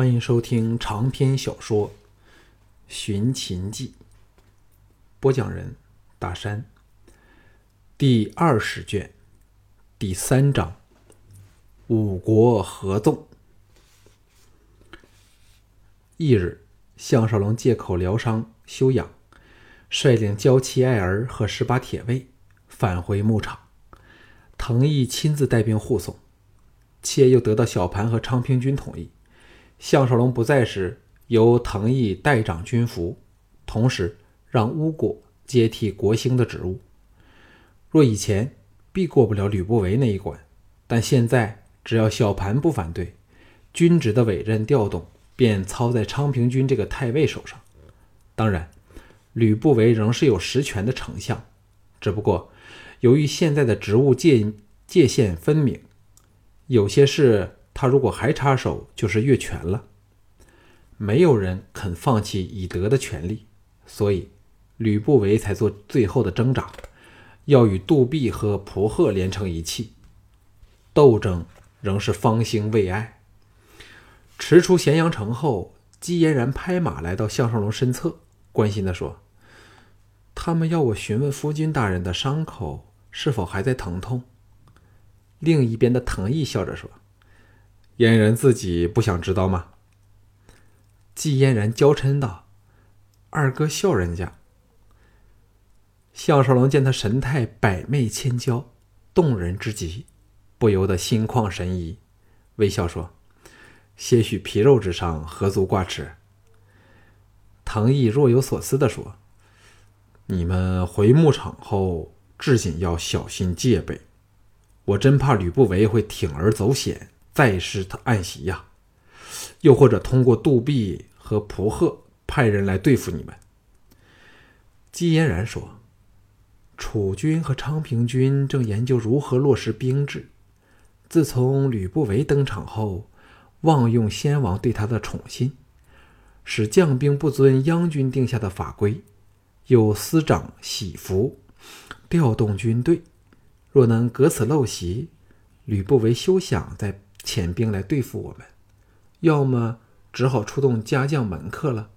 欢迎收听长篇小说《寻秦记》，播讲人：大山。第二十卷第三章：五国合纵。翌日，项少龙借口疗伤休养，率领娇妻爱儿和十八铁卫返回牧场。藤毅亲自带兵护送，妾又得到小盘和昌平君同意。项少龙不在时，由藤毅代掌军服，同时让乌果接替国兴的职务。若以前必过不了吕不韦那一关，但现在只要小盘不反对，军职的委任调动便操在昌平君这个太尉手上。当然，吕不韦仍是有实权的丞相，只不过由于现在的职务界界限分明，有些事。他如果还插手，就是越权了。没有人肯放弃已得的权利，所以吕不韦才做最后的挣扎，要与杜弼和蒲贺连成一气。斗争仍是方兴未艾。驰出咸阳城后，姬嫣然拍马来到项少龙身侧，关心地说：“他们要我询问夫君大人的伤口是否还在疼痛。”另一边的藤毅笑着说。嫣然自己不想知道吗？季嫣然娇嗔道：“二哥笑人家。”项少龙见他神态百媚千娇，动人之极，不由得心旷神怡，微笑说：“些许皮肉之伤，何足挂齿。”唐毅若有所思的说：“你们回牧场后，至紧要小心戒备，我真怕吕不韦会铤而走险。”再施他暗袭呀，又或者通过杜弼和蒲贺派人来对付你们。姬嫣然说：“楚军和昌平君正研究如何落实兵制。自从吕不韦登场后，妄用先王对他的宠信，使将兵不遵央军定下的法规，又私掌喜服，调动军队。若能革此陋习，吕不韦休想再。”遣兵来对付我们，要么只好出动家将门客了。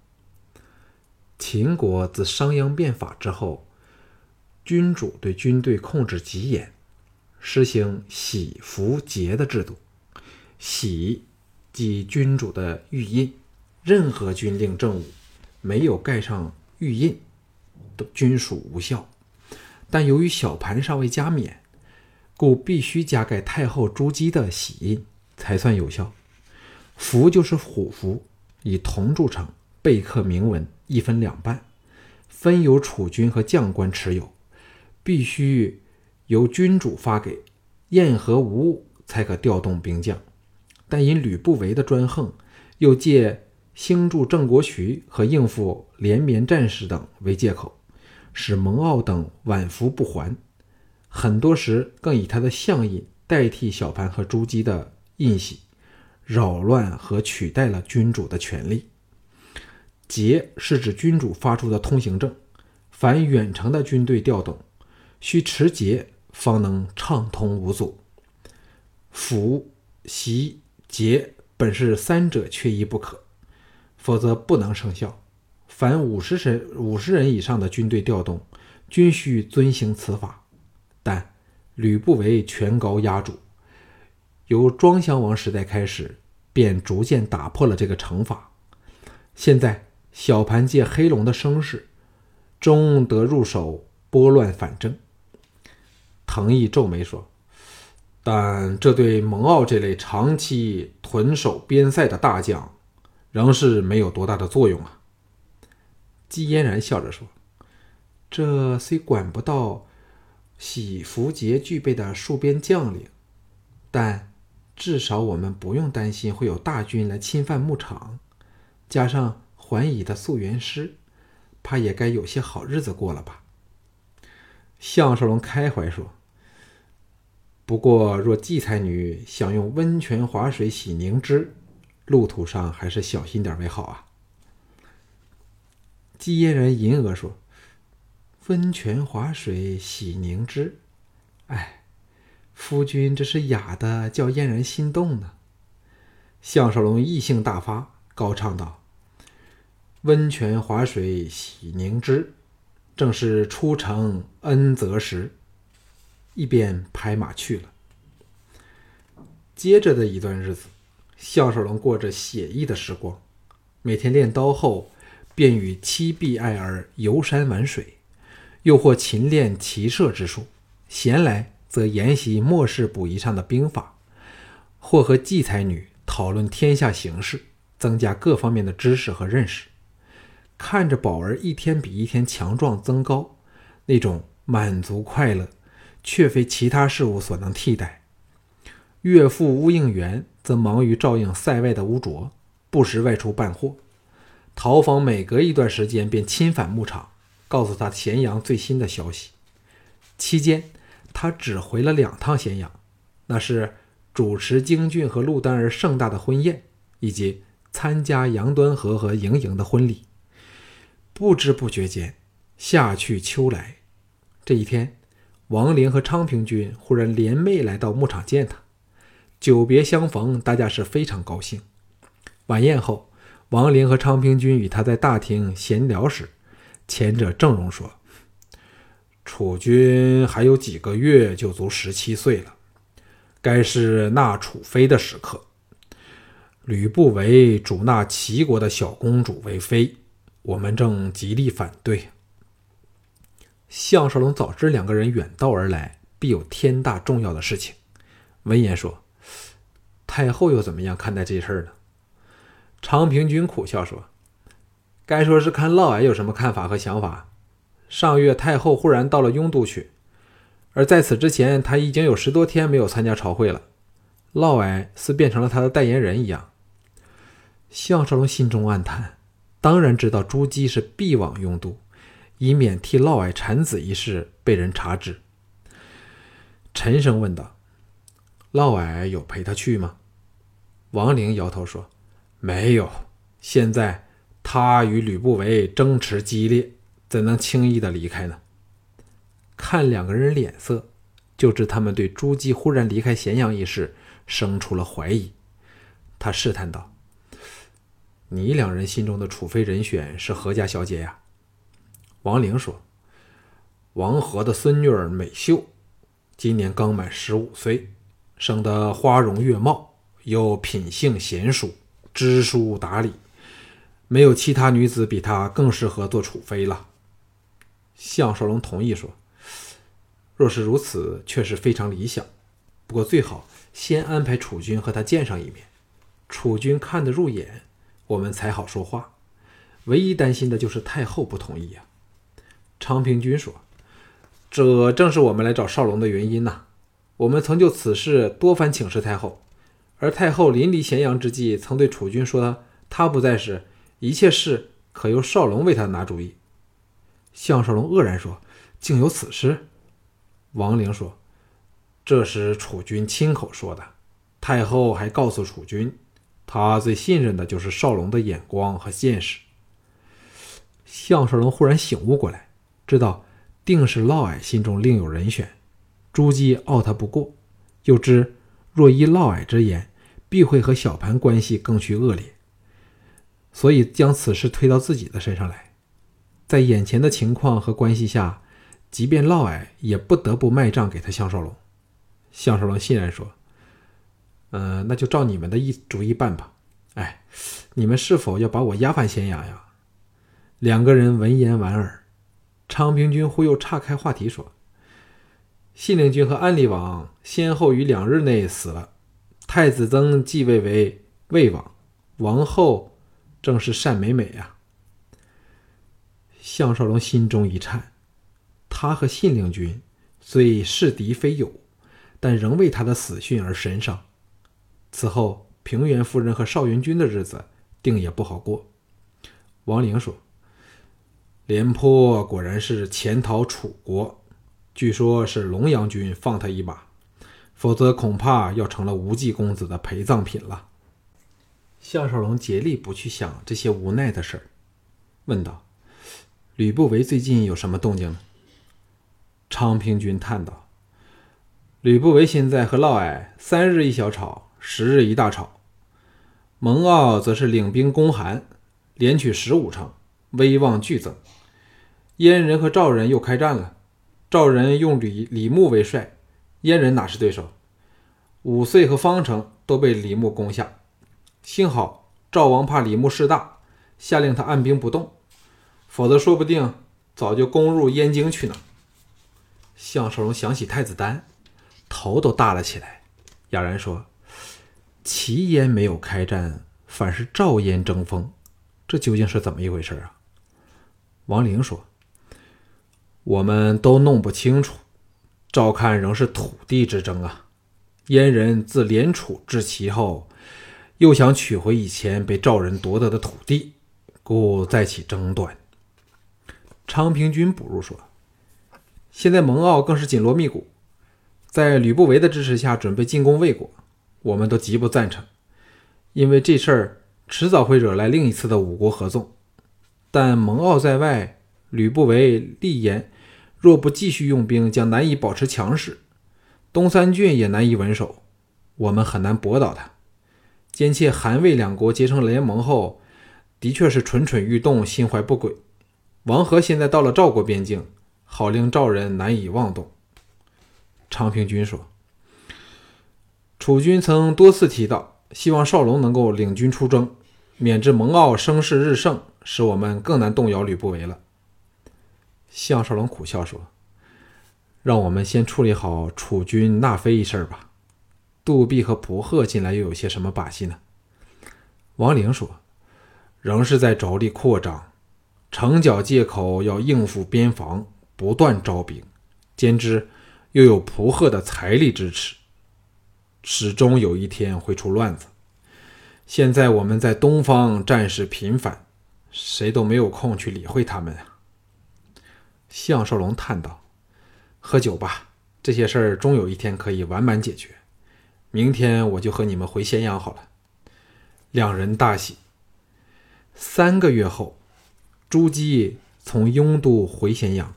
秦国自商鞅变法之后，君主对军队控制极严，实行喜服节的制度。喜即君主的玉印，任何军令政务没有盖上玉印，都均属无效。但由于小盘尚未加冕，故必须加盖太后朱姬的喜印。才算有效。符就是虎符，以铜铸成，背刻铭文，一分两半，分由储君和将官持有，必须由君主发给，验核无误才可调动兵将。但因吕不韦的专横，又借兴筑郑国渠和应付连绵战事等为借口，使蒙骜等晚服不还，很多时更以他的相印代替小盘和朱姬的。印玺扰乱和取代了君主的权利。节是指君主发出的通行证，凡远程的军队调动，需持节方能畅通无阻。符、檄、节本是三者缺一不可，否则不能生效。凡五十人五十人以上的军队调动，均需遵行此法。但吕不韦权高压主。由庄襄王时代开始，便逐渐打破了这个惩罚。现在小盘借黑龙的声势，终得入手拨乱反正。藤毅皱眉说：“但这对蒙骜这类长期屯守边塞的大将，仍是没有多大的作用啊。”姬嫣然笑着说：“这虽管不到喜福节具备的戍边将领，但……”至少我们不用担心会有大军来侵犯牧场，加上桓乙的溯源师，怕也该有些好日子过了吧？项少龙开怀说：“不过，若季才女想用温泉滑水洗凝脂，路途上还是小心点为好啊。”季嫣然银额说：“温泉滑水洗凝脂，哎。”夫君这是哑的，叫嫣然心动呢。项少龙异性大发，高唱道：“温泉滑水洗凝脂，正是出城恩泽时。”一边拍马去了。接着的一段日子，项少龙过着写意的时光。每天练刀后，便与妻婢爱儿游山玩水，又或勤练骑射之术；闲来则研习末世补遗上的兵法，或和季才女讨论天下形势，增加各方面的知识和认识。看着宝儿一天比一天强壮增高，那种满足快乐，却非其他事物所能替代。岳父乌应元则忙于照应塞外的污浊。不时外出办货，陶房每隔一段时间便亲返牧场，告诉他咸阳最新的消息。期间，他只回了两趟咸阳，那是主持京俊和陆丹儿盛大的婚宴，以及参加杨端和和莹莹的婚礼。不知不觉间，夏去秋来。这一天，王陵和昌平君忽然联袂来到牧场见他，久别相逢，大家是非常高兴。晚宴后，王陵和昌平君与他在大厅闲聊时，前者郑容说：“楚军还有几个月就足十七岁了，该是纳楚妃的时刻。吕不韦主纳齐国的小公主为妃，我们正极力反对。”项少龙早知两个人远道而来，必有天大重要的事情，闻言说：“太后又怎么样看待这事儿呢？”昌平君苦笑说：“该说是看嫪毐有什么看法和想法。上月太后忽然到了雍都去，而在此之前，他已经有十多天没有参加朝会了。嫪毐似变成了他的代言人一样。”项少龙心中暗叹，当然知道朱姬是必往雍都，以免替嫪毐产子一事被人察知。沉声问道：“嫪毐有陪他去吗？”王陵摇头说。没有，现在他与吕不韦争持激烈，怎能轻易的离开呢？看两个人脸色，就知他们对朱姬忽然离开咸阳一事生出了怀疑。他试探道：“你两人心中的储妃人选是何家小姐呀？”王玲说：“王和的孙女儿美秀，今年刚满十五岁，生得花容月貌，又品性贤淑。”知书达理，没有其他女子比她更适合做储妃了。项少龙同意说：“若是如此，确实非常理想。不过最好先安排楚军和他见上一面，楚军看得入眼，我们才好说话。唯一担心的就是太后不同意呀。”昌平君说：“这正是我们来找少龙的原因呐。我们曾就此事多番请示太后。”而太后临离咸阳之际，曾对楚军说：“他不在时，一切事可由少龙为他拿主意。”项少龙愕然说：“竟有此事？”王陵说：“这是楚军亲口说的。太后还告诉楚军，他最信任的就是少龙的眼光和见识。”项少龙忽然醒悟过来，知道定是嫪毐心中另有人选，朱姬傲他不过，又知若依嫪毐之言。必会和小盘关系更趋恶劣，所以将此事推到自己的身上来。在眼前的情况和关系下，即便嫪毐也不得不卖账给他项少龙。项少龙欣然说：“嗯，那就照你们的意主意办吧。哎，你们是否要把我押返咸阳呀？”两个人闻言莞尔。昌平君忽又岔开话题说：“信陵君和安陵王先后于两日内死了。”太子曾继位为魏王，王后正是单美美呀。项少龙心中一颤，他和信陵君虽是敌非友，但仍为他的死讯而神伤。此后平原夫人和少云君的日子定也不好过。王陵说：“廉颇果然是潜逃楚国，据说是龙阳君放他一马。”否则恐怕要成了无忌公子的陪葬品了。项少龙竭力不去想这些无奈的事儿，问道：“吕不韦最近有什么动静呢？”昌平君叹道：“吕不韦现在和嫪毐三日一小吵，十日一大吵。蒙骜则是领兵攻韩，连取十五城，威望剧增。燕人和赵人又开战了，赵人用李李牧为帅，燕人哪是对手？五岁和方城都被李牧攻下，幸好赵王怕李牧势大，下令他按兵不动，否则说不定早就攻入燕京去呢。项少龙想起太子丹，头都大了起来，哑然说：“齐燕没有开战，反是赵燕争锋，这究竟是怎么一回事啊？”王陵说：“我们都弄不清楚，照看仍是土地之争啊。”燕人自联楚至齐后，又想取回以前被赵人夺得的土地，故再起争端。昌平君补入说：“现在蒙骜更是紧锣密鼓，在吕不韦的支持下准备进攻魏国，我们都极不赞成，因为这事儿迟早会惹来另一次的五国合纵。但蒙骜在外，吕不韦立言，若不继续用兵，将难以保持强势。”东三郡也难以稳守，我们很难驳倒他。兼且韩魏两国结成联盟后，的确是蠢蠢欲动，心怀不轨。王和现在到了赵国边境，好令赵人难以妄动。昌平君说：“楚军曾多次提到，希望少龙能够领军出征，免致蒙骜声势日盛，使我们更难动摇吕不韦了。”项少龙苦笑说。让我们先处理好楚军纳妃一事吧。杜弼和蒲贺近来又有些什么把戏呢？王陵说：“仍是在着力扩张，城角借口要应付边防，不断招兵，兼之又有蒲贺的财力支持，始终有一天会出乱子。现在我们在东方战事频繁，谁都没有空去理会他们啊。”项少龙叹道。喝酒吧，这些事儿终有一天可以完满解决。明天我就和你们回咸阳好了。两人大喜。三个月后，朱姬从雍都回咸阳，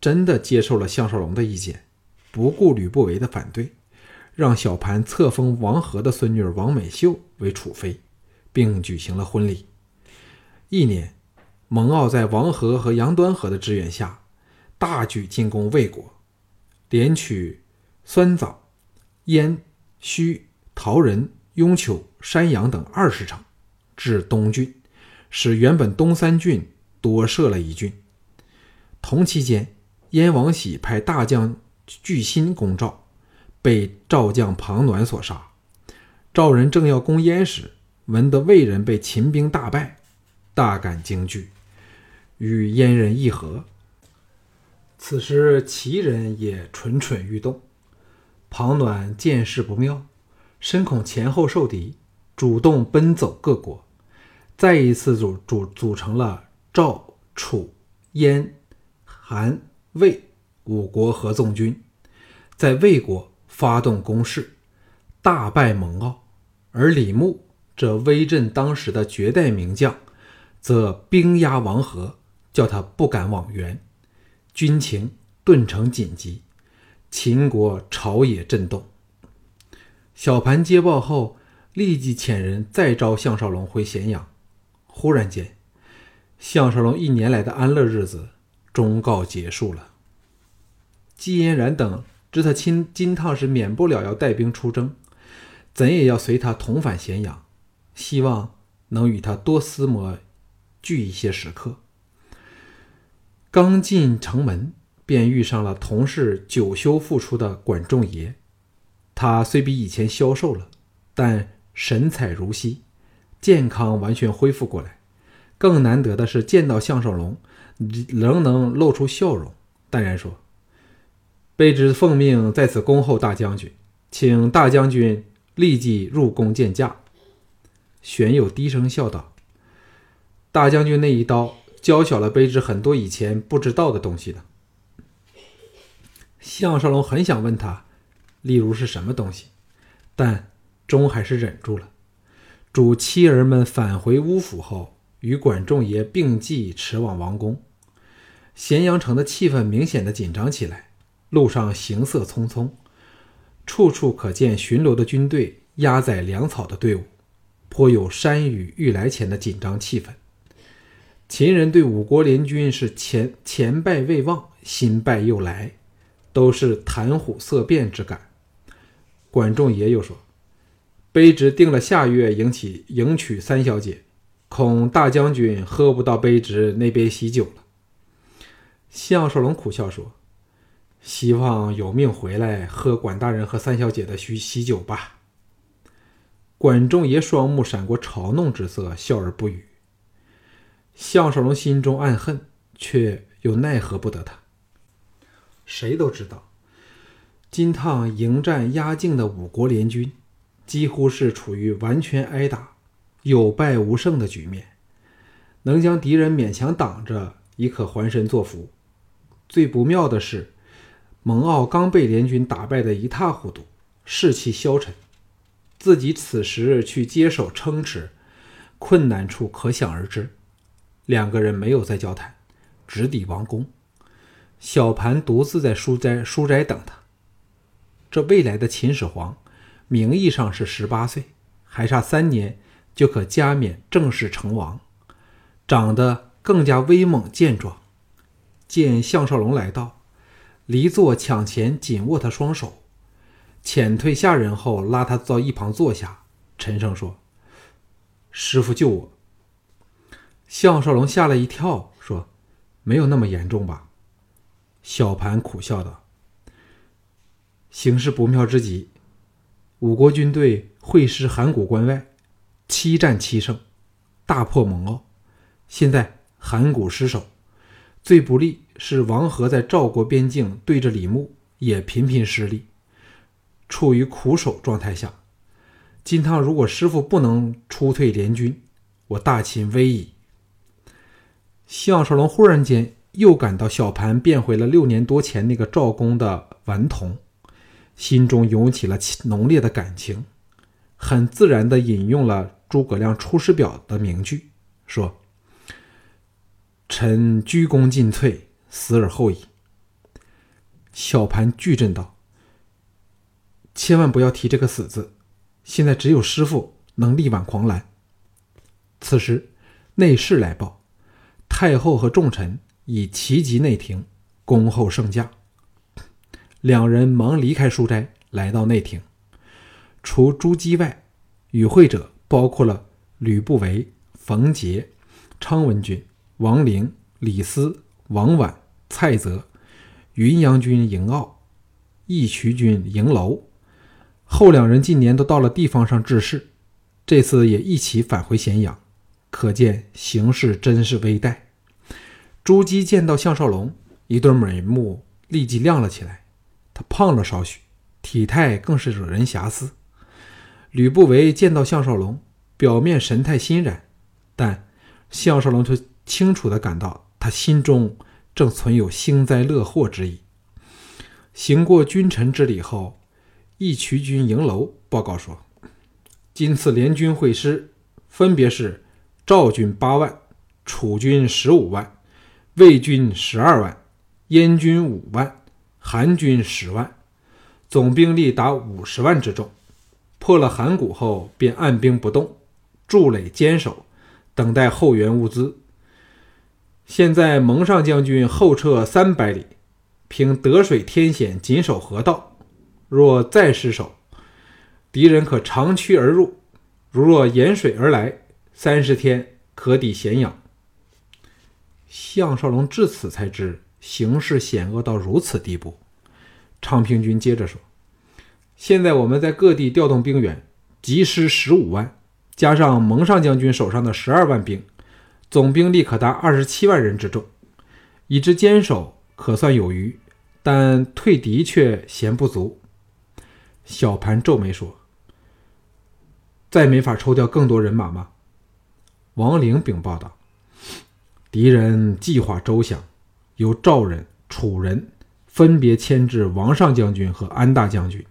真的接受了项少龙的意见，不顾吕不韦的反对，让小盘册封王和的孙女王美秀为楚妃，并举行了婚礼。一年，蒙骜在王和和杨端和的支援下。大举进攻魏国，连取酸枣、燕、胥、桃仁、雍丘、山阳等二十城，至东郡，使原本东三郡多设了一郡。同期间，燕王喜派大将巨辛攻赵，被赵将庞暖所杀。赵人正要攻燕时，闻得魏人被秦兵大败，大感惊惧，与燕人议和。此时，齐人也蠢蠢欲动。庞暖见势不妙，深恐前后受敌，主动奔走各国，再一次组组组成了赵、楚、燕、韩、魏五国合纵军，在魏国发动攻势，大败蒙骜。而李牧这威震当时的绝代名将，则兵压王和，叫他不敢往援。军情顿成紧急，秦国朝野震动。小盘接报后，立即遣人再召项少龙回咸阳。忽然间，项少龙一年来的安乐日子终告结束了。季嫣然等知他亲金汤是免不了要带兵出征，怎也要随他同返咸阳，希望能与他多厮磨聚一些时刻。刚进城门，便遇上了同是久休复出的管仲爷。他虽比以前消瘦了，但神采如昔，健康完全恢复过来。更难得的是，见到项少龙，仍能露出笑容，淡然说：“卑职奉命在此恭候大将军，请大将军立即入宫见驾。”玄佑低声笑道：“大将军那一刀。”教晓了卑职很多以前不知道的东西的。项少龙很想问他，例如是什么东西，但终还是忍住了。主妻儿们返回乌府后，与管仲爷并继驰往王宫。咸阳城的气氛明显的紧张起来，路上行色匆匆，处处可见巡逻的军队、压载粮草的队伍。颇有山雨欲来前的紧张气氛。秦人对五国联军是前前败未忘，新败又来，都是谈虎色变之感。管仲爷又说：“卑职定了下月迎起迎娶三小姐，恐大将军喝不到卑职那杯喜酒了。”项少龙苦笑说：“希望有命回来喝管大人和三小姐的喜喜酒吧。”管仲爷双目闪过嘲弄之色，笑而不语。项少龙心中暗恨，却又奈何不得他。谁都知道。金汤迎战压境的五国联军，几乎是处于完全挨打、有败无胜的局面。能将敌人勉强挡着，已可还身作福。最不妙的是，蒙奥刚被联军打败得一塌糊涂，士气消沉，自己此时去接手撑持，困难处可想而知。两个人没有再交谈，直抵王宫。小盘独自在书斋书斋等他。这未来的秦始皇，名义上是十八岁，还差三年就可加冕正式成王，长得更加威猛健壮。见项少龙来到，离座抢前紧握他双手，遣退下人后拉他到一旁坐下，沉声说：“师傅救我。”项少龙吓了一跳，说：“没有那么严重吧？”小盘苦笑道。形势不妙之极，五国军队会师函谷关外，七战七胜，大破蒙骜。现在函谷失守，最不利是王和在赵国边境对着李牧也频频失利，处于苦守状态下。金汤如果师傅不能出退联军，我大秦危矣。项少龙忽然间又感到小盘变回了六年多前那个赵公的顽童。心中涌起了浓烈的感情，很自然地引用了诸葛亮《出师表》的名句，说：“臣鞠躬尽瘁，死而后已。”小盘巨震道：“千万不要提这个死字，现在只有师傅能力挽狂澜。”此时，内侍来报，太后和众臣已齐集内廷，恭候圣驾。两人忙离开书斋，来到内廷。除朱姬外，与会者包括了吕不韦、冯杰、昌文君、王陵、李斯、王绾、蔡泽、云阳君嬴傲、义渠君嬴楼。后两人近年都到了地方上治事，这次也一起返回咸阳，可见形势真是危殆。朱姬见到项少龙，一对美目立即亮了起来。他胖了少许，体态更是惹人遐思。吕不韦见到项少龙，表面神态欣然，但项少龙却清楚地感到他心中正存有幸灾乐祸之意。行过君臣之礼后，义渠君营楼报告说：“今次联军会师，分别是赵军八万、楚军十五万、魏军十二万、燕军五万。”韩军十万，总兵力达五十万之众。破了函谷后，便按兵不动，筑垒坚守，等待后援物资。现在蒙上将军后撤三百里，凭得水天险，紧守河道。若再失守，敌人可长驱而入；如若沿水而来，三十天可抵咸阳。项少龙至此才知。形势险恶到如此地步，昌平君接着说：“现在我们在各地调动兵员，集师十五万，加上蒙上将军手上的十二万兵，总兵力可达二十七万人之众。已知坚守可算有余，但退敌却嫌不足。”小盘皱眉说：“再没法抽调更多人马吗？”王陵禀报道：“敌人计划周详。”由赵人、楚人分别牵制王上将军和安大将军，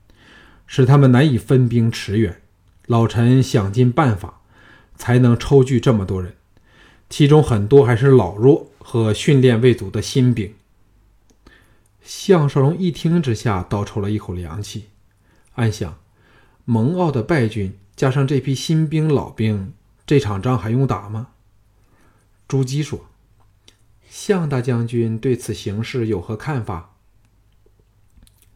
使他们难以分兵驰援。老臣想尽办法，才能抽聚这么多人，其中很多还是老弱和训练未足的新兵。项少龙一听之下，倒抽了一口凉气，暗想：蒙骜的败军加上这批新兵老兵，这场仗还用打吗？”朱姬说：“项大将军对此形势有何看法？”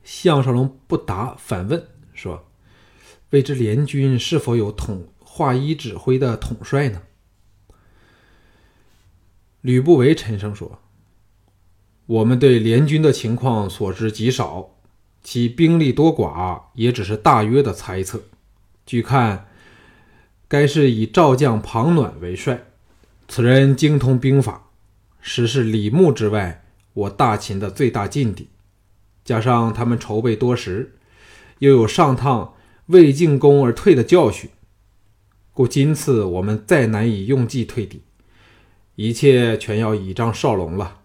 项少龙不答，反问说：“未知联军是否有统华一指挥的统帅呢？”吕不韦沉声说：“我们对联军的情况所知极少，其兵力多寡也只是大约的猜测。据看，该是以赵将庞暖为帅。”此人精通兵法，实是李牧之外我大秦的最大劲敌。加上他们筹备多时，又有上趟未进攻而退的教训，故今次我们再难以用计退敌，一切全要倚仗少龙了。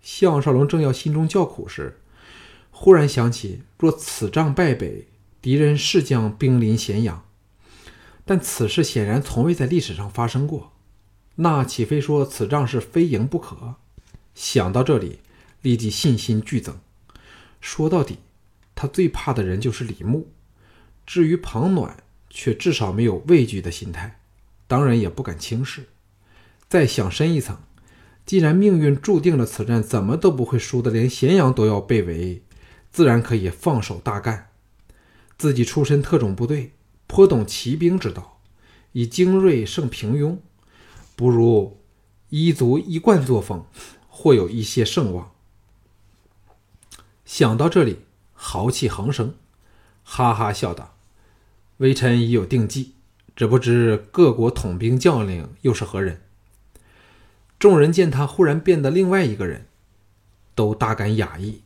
项少龙正要心中叫苦时，忽然想起，若此仗败北，敌人是将兵临咸阳。但此事显然从未在历史上发生过，那岂非说此仗是非赢不可？想到这里，立即信心剧增。说到底，他最怕的人就是李牧。至于庞暖，却至少没有畏惧的心态，当然也不敢轻视。再想深一层，既然命运注定了此战怎么都不会输的，连咸阳都要被围，自然可以放手大干。自己出身特种部队。颇懂骑兵之道，以精锐胜平庸，不如一族一贯作风，或有一些盛望。想到这里，豪气横生，哈哈笑道：“微臣已有定计，只不知各国统兵将领又是何人？”众人见他忽然变得另外一个人，都大感讶异。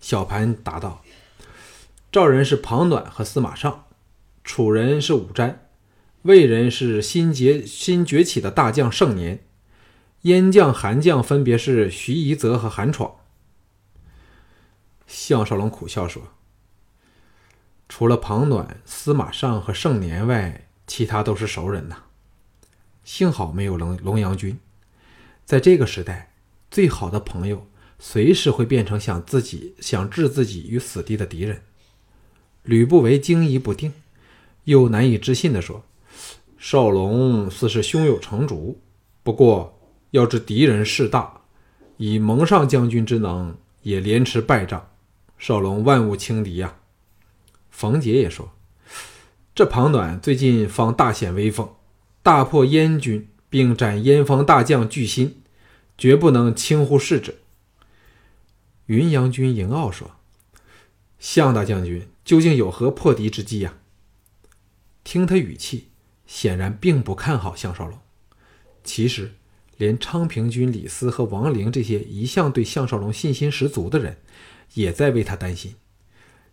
小盘答道：“赵人是庞暖和司马尚。”楚人是武瞻，魏人是新崛新崛起的大将盛年，燕将、韩将分别是徐夷则和韩闯。项少龙苦笑说：“除了庞暖、司马尚和盛年外，其他都是熟人呐。幸好没有龙龙阳君，在这个时代，最好的朋友随时会变成想自己想置自己于死地的敌人。”吕不韦惊疑不定。又难以置信地说：“少龙似是胸有成竹，不过要知敌人势大，以蒙上将军之能，也连吃败仗。少龙万无轻敌呀。”冯杰也说：“这庞暖最近方大显威风，大破燕军，并斩燕方大将巨心，绝不能轻忽视之。”云阳君迎傲说：“项大将军究竟有何破敌之计呀？”听他语气，显然并不看好项少龙。其实，连昌平君李斯和王陵这些一向对项少龙信心十足的人，也在为他担心。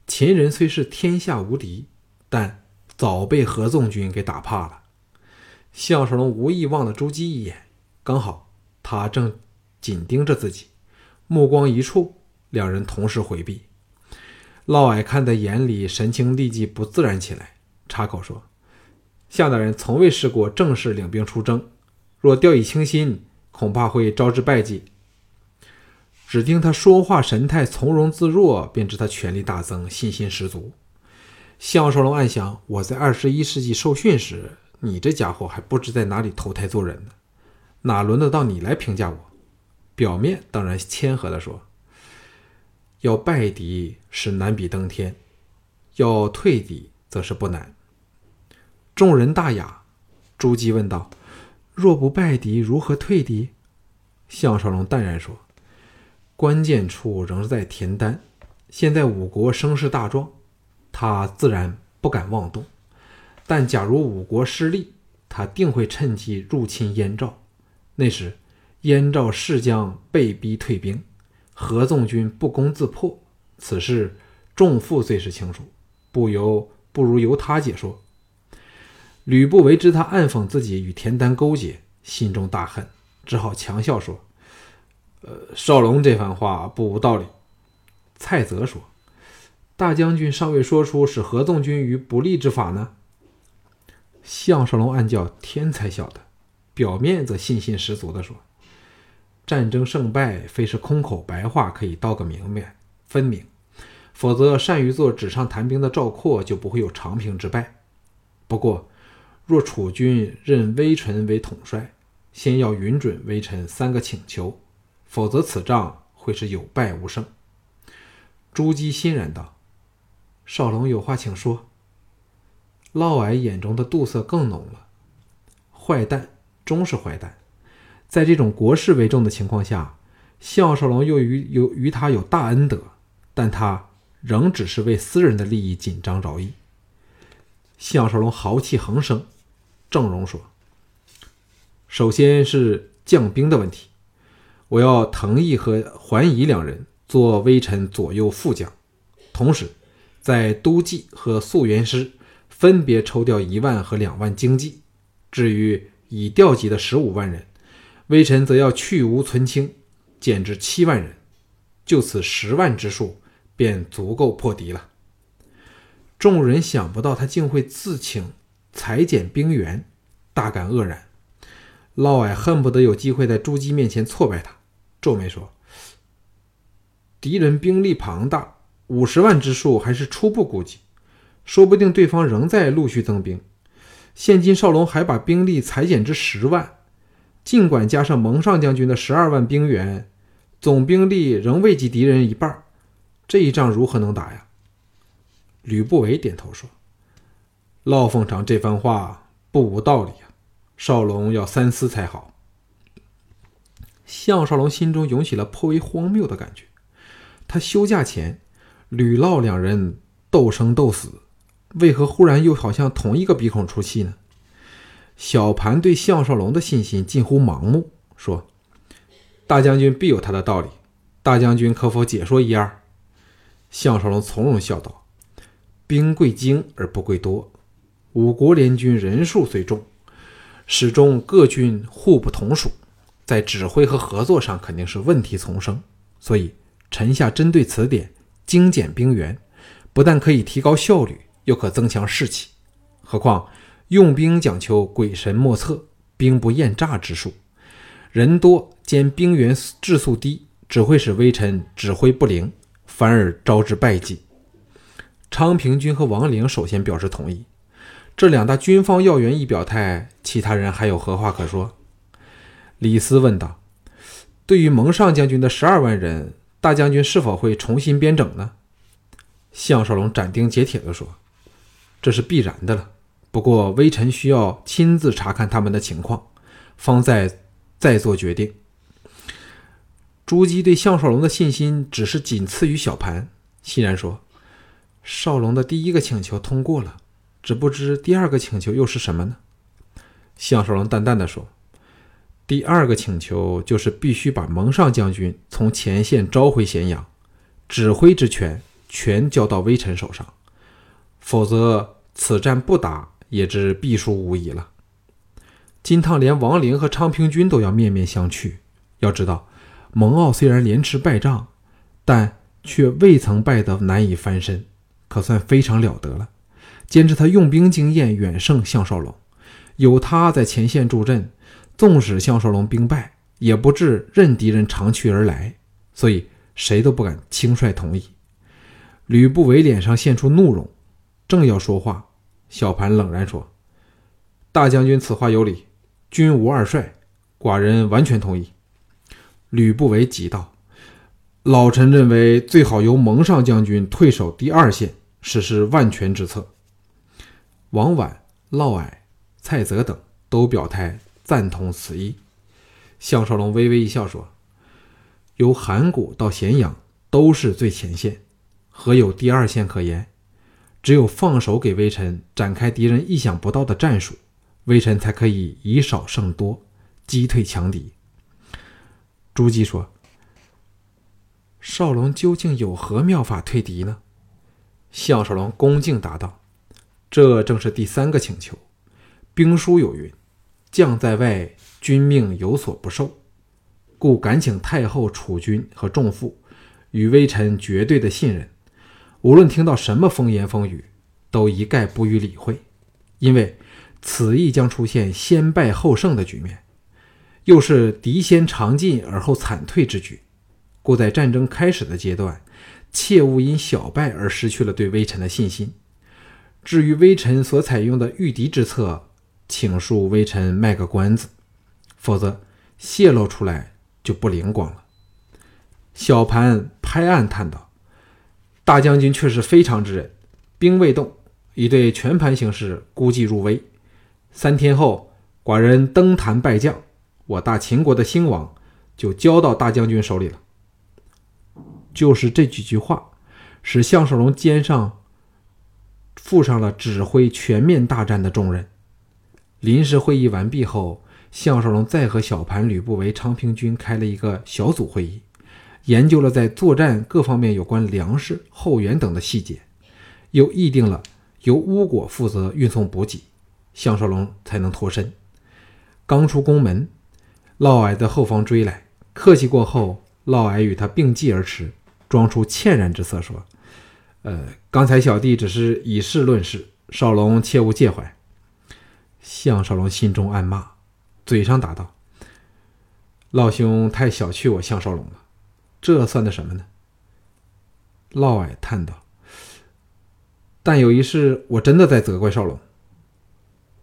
秦人虽是天下无敌，但早被合纵军给打怕了。项少龙无意望了朱姬一眼，刚好他正紧盯着自己，目光一触，两人同时回避。嫪毐看在眼里，神情立即不自然起来。插口说：“向大人从未试过正式领兵出征，若掉以轻心，恐怕会招致败绩。”只听他说话神态从容自若，便知他权力大增，信心十足。项少龙暗想：“我在二十一世纪受训时，你这家伙还不知在哪里投胎做人呢，哪轮得到你来评价我？”表面当然谦和地说：“要败敌是难比登天，要退敌则是不难。”众人大雅，朱姬问道：“若不败敌，如何退敌？”项少龙淡然说：“关键处仍是在田丹。现在五国声势大壮，他自然不敢妄动。但假如五国失利，他定会趁机入侵燕赵。那时，燕赵势将被逼退兵，合纵军不攻自破。此事，众父最是清楚，不由不如由他解说。”吕不韦知他暗讽自己与田丹勾结，心中大恨，只好强笑说：“呃，少龙这番话不无道理。”蔡泽说：“大将军尚未说出使合纵军于不利之法呢。”项少龙暗叫天才晓得，表面则信心十足地说：“战争胜败非是空口白话可以道个明白分明，否则善于做纸上谈兵的赵括就不会有长平之败。不过，若楚军任微臣为统帅，先要允准微臣三个请求，否则此仗会是有败无胜。朱姬欣然道：“少龙有话请说。”嫪毐眼中的妒色更浓了。坏蛋终是坏蛋，在这种国事为重的情况下，项少龙又与有与他有大恩德，但他仍只是为私人的利益紧张着意。项少龙豪气横生，郑荣说：“首先是将兵的问题，我要藤毅和桓乙两人做微臣左右副将，同时在都记和宿元师分别抽调一万和两万精骑。至于已调集的十五万人，微臣则要去无存清，减至七万人，就此十万之数，便足够破敌了。”众人想不到他竟会自请裁减兵员，大感愕然。嫪毐恨不得有机会在朱姬面前挫败他，皱眉说：“敌人兵力庞大，五十万之数还是初步估计，说不定对方仍在陆续增兵。现今少龙还把兵力裁减至十万，尽管加上蒙上将军的十二万兵员，总兵力仍未及敌人一半。这一仗如何能打呀？”吕不韦点头说：“老凤长这番话不无道理啊，少龙要三思才好。”项少龙心中涌起了颇为荒谬的感觉。他休假前，吕嫪两人斗生斗死，为何忽然又好像同一个鼻孔出气呢？小盘对项少龙的信心近乎盲目，说：“大将军必有他的道理，大将军可否解说一二？”项少龙从容笑道。兵贵精而不贵多，五国联军人数虽众，始终各军互不同属，在指挥和合作上肯定是问题丛生。所以，臣下针对此点精简兵员，不但可以提高效率，又可增强士气。何况用兵讲求鬼神莫测、兵不厌诈之术，人多兼兵员质素低，只会使微臣指挥不灵，反而招致败绩。昌平君和王陵首先表示同意，这两大军方要员一表态，其他人还有何话可说？李斯问道：“对于蒙上将军的十二万人，大将军是否会重新编整呢？”项少龙斩钉截铁地说：“这是必然的了。不过微臣需要亲自查看他们的情况，方再再做决定。”朱姬对项少龙的信心只是仅次于小盘，欣然说。少龙的第一个请求通过了，只不知第二个请求又是什么呢？项少龙淡淡的说：“第二个请求就是必须把蒙上将军从前线召回咸阳，指挥之权全交到微臣手上，否则此战不打也知必输无疑了。金汤连王陵和昌平君都要面面相觑。要知道，蒙骜虽然连吃败仗，但却未曾败得难以翻身。”可算非常了得了，兼之他用兵经验远胜项少龙，有他在前线助阵，纵使项少龙兵败，也不至任敌人长驱而来，所以谁都不敢轻率同意。吕不韦脸上现出怒容，正要说话，小盘冷然说：“大将军此话有理，君无二帅，寡人完全同意。”吕不韦急道。老臣认为，最好由蒙上将军退守第二线，实施万全之策。王婉、嫪毐、蔡泽等都表态赞同此意。项少龙微微一笑说：“由函谷到咸阳都是最前线，何有第二线可言？只有放手给微臣展开敌人意想不到的战术，微臣才可以以少胜多，击退强敌。”朱姬说。少龙究竟有何妙法退敌呢？项少龙恭敬答道：“这正是第三个请求。兵书有云：‘将在外，君命有所不受。’故敢请太后、储君和众妇与微臣绝对的信任，无论听到什么风言风语，都一概不予理会。因为此役将出现先败后胜的局面，又是敌先长进而后惨退之局。”故在战争开始的阶段，切勿因小败而失去了对微臣的信心。至于微臣所采用的御敌之策，请恕微臣卖个关子，否则泄露出来就不灵光了。小盘拍案叹道：“大将军却是非常之人，兵未动，已对全盘形势估计入微。三天后，寡人登坛拜将，我大秦国的兴亡就交到大将军手里了。”就是这几句话，使项少龙肩上负上了指挥全面大战的重任。临时会议完毕后，项少龙再和小盘、吕不韦、昌平君开了一个小组会议，研究了在作战各方面有关粮食、后援等的细节，又议定了由乌果负责运送补给，项少龙才能脱身。刚出宫门，嫪毐在后方追来，客气过后，嫪毐与他并继而驰。装出歉然之色说：“呃，刚才小弟只是以事论事，少龙切勿介怀。”项少龙心中暗骂，嘴上答道：“老兄太小觑我项少龙了，这算的什么呢？”嫪毐叹道：“但有一事，我真的在责怪少龙。”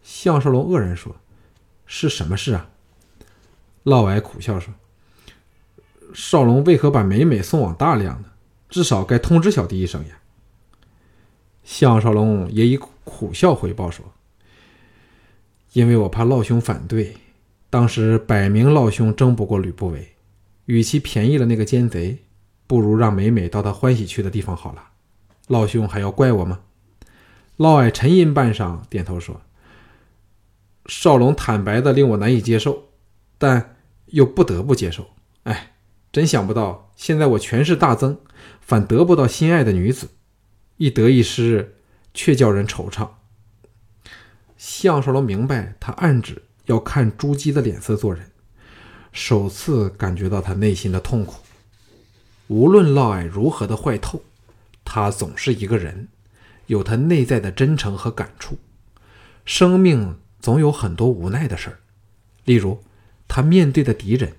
项少龙愕然说：“是什么事啊？”嫪毐苦笑说。少龙为何把美美送往大梁呢？至少该通知小弟一声呀。项少龙也以苦笑回报说：“因为我怕老兄反对，当时摆明老兄争不过吕不韦，与其便宜了那个奸贼，不如让美美到他欢喜去的地方好了。老兄还要怪我吗？”嫪毐沉吟半晌，点头说：“少龙坦白的令我难以接受，但又不得不接受。哎。”真想不到，现在我权势大增，反得不到心爱的女子，一得一失，却叫人惆怅。项少龙明白，他暗指要看朱姬的脸色做人，首次感觉到他内心的痛苦。无论嫪毐如何的坏透，他总是一个人，有他内在的真诚和感触。生命总有很多无奈的事儿，例如他面对的敌人，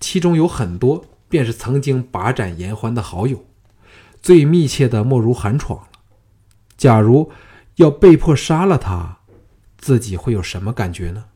其中有很多。便是曾经把盏言欢的好友，最密切的莫如寒闯了。假如要被迫杀了他，自己会有什么感觉呢？